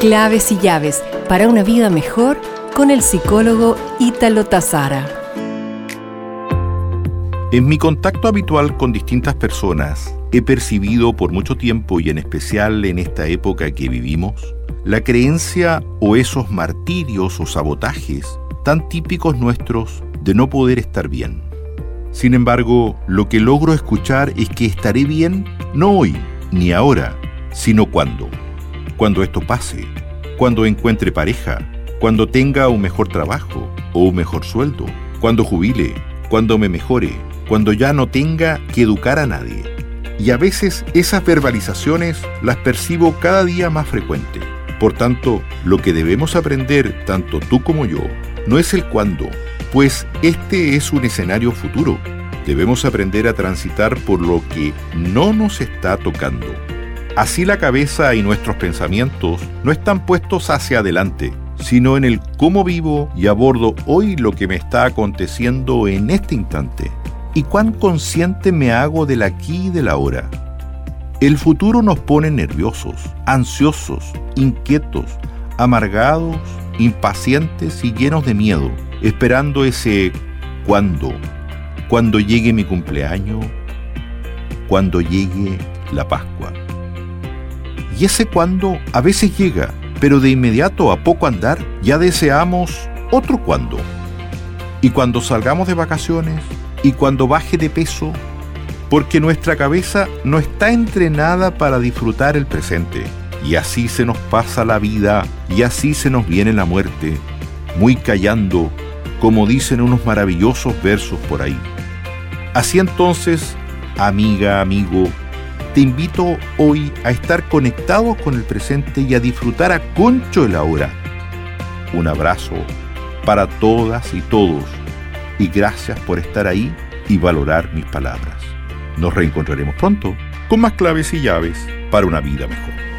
Claves y llaves para una vida mejor con el psicólogo Ítalo Tazara. En mi contacto habitual con distintas personas, he percibido por mucho tiempo y en especial en esta época que vivimos, la creencia o esos martirios o sabotajes tan típicos nuestros de no poder estar bien. Sin embargo, lo que logro escuchar es que estaré bien no hoy ni ahora, sino cuando. Cuando esto pase, cuando encuentre pareja, cuando tenga un mejor trabajo o un mejor sueldo, cuando jubile, cuando me mejore, cuando ya no tenga que educar a nadie. Y a veces esas verbalizaciones las percibo cada día más frecuente. Por tanto, lo que debemos aprender, tanto tú como yo, no es el cuándo, pues este es un escenario futuro. Debemos aprender a transitar por lo que no nos está tocando. Así la cabeza y nuestros pensamientos no están puestos hacia adelante, sino en el cómo vivo y abordo hoy lo que me está aconteciendo en este instante y cuán consciente me hago del aquí y del ahora. El futuro nos pone nerviosos, ansiosos, inquietos, amargados, impacientes y llenos de miedo esperando ese cuándo, cuando llegue mi cumpleaños, cuando llegue la Pascua. Y ese cuándo a veces llega, pero de inmediato a poco andar ya deseamos otro cuándo. Y cuando salgamos de vacaciones y cuando baje de peso, porque nuestra cabeza no está entrenada para disfrutar el presente. Y así se nos pasa la vida y así se nos viene la muerte, muy callando como dicen unos maravillosos versos por ahí. Así entonces, amiga, amigo, te invito hoy a estar conectados con el presente y a disfrutar a concho el ahora. Un abrazo para todas y todos y gracias por estar ahí y valorar mis palabras. Nos reencontraremos pronto con más claves y llaves para una vida mejor.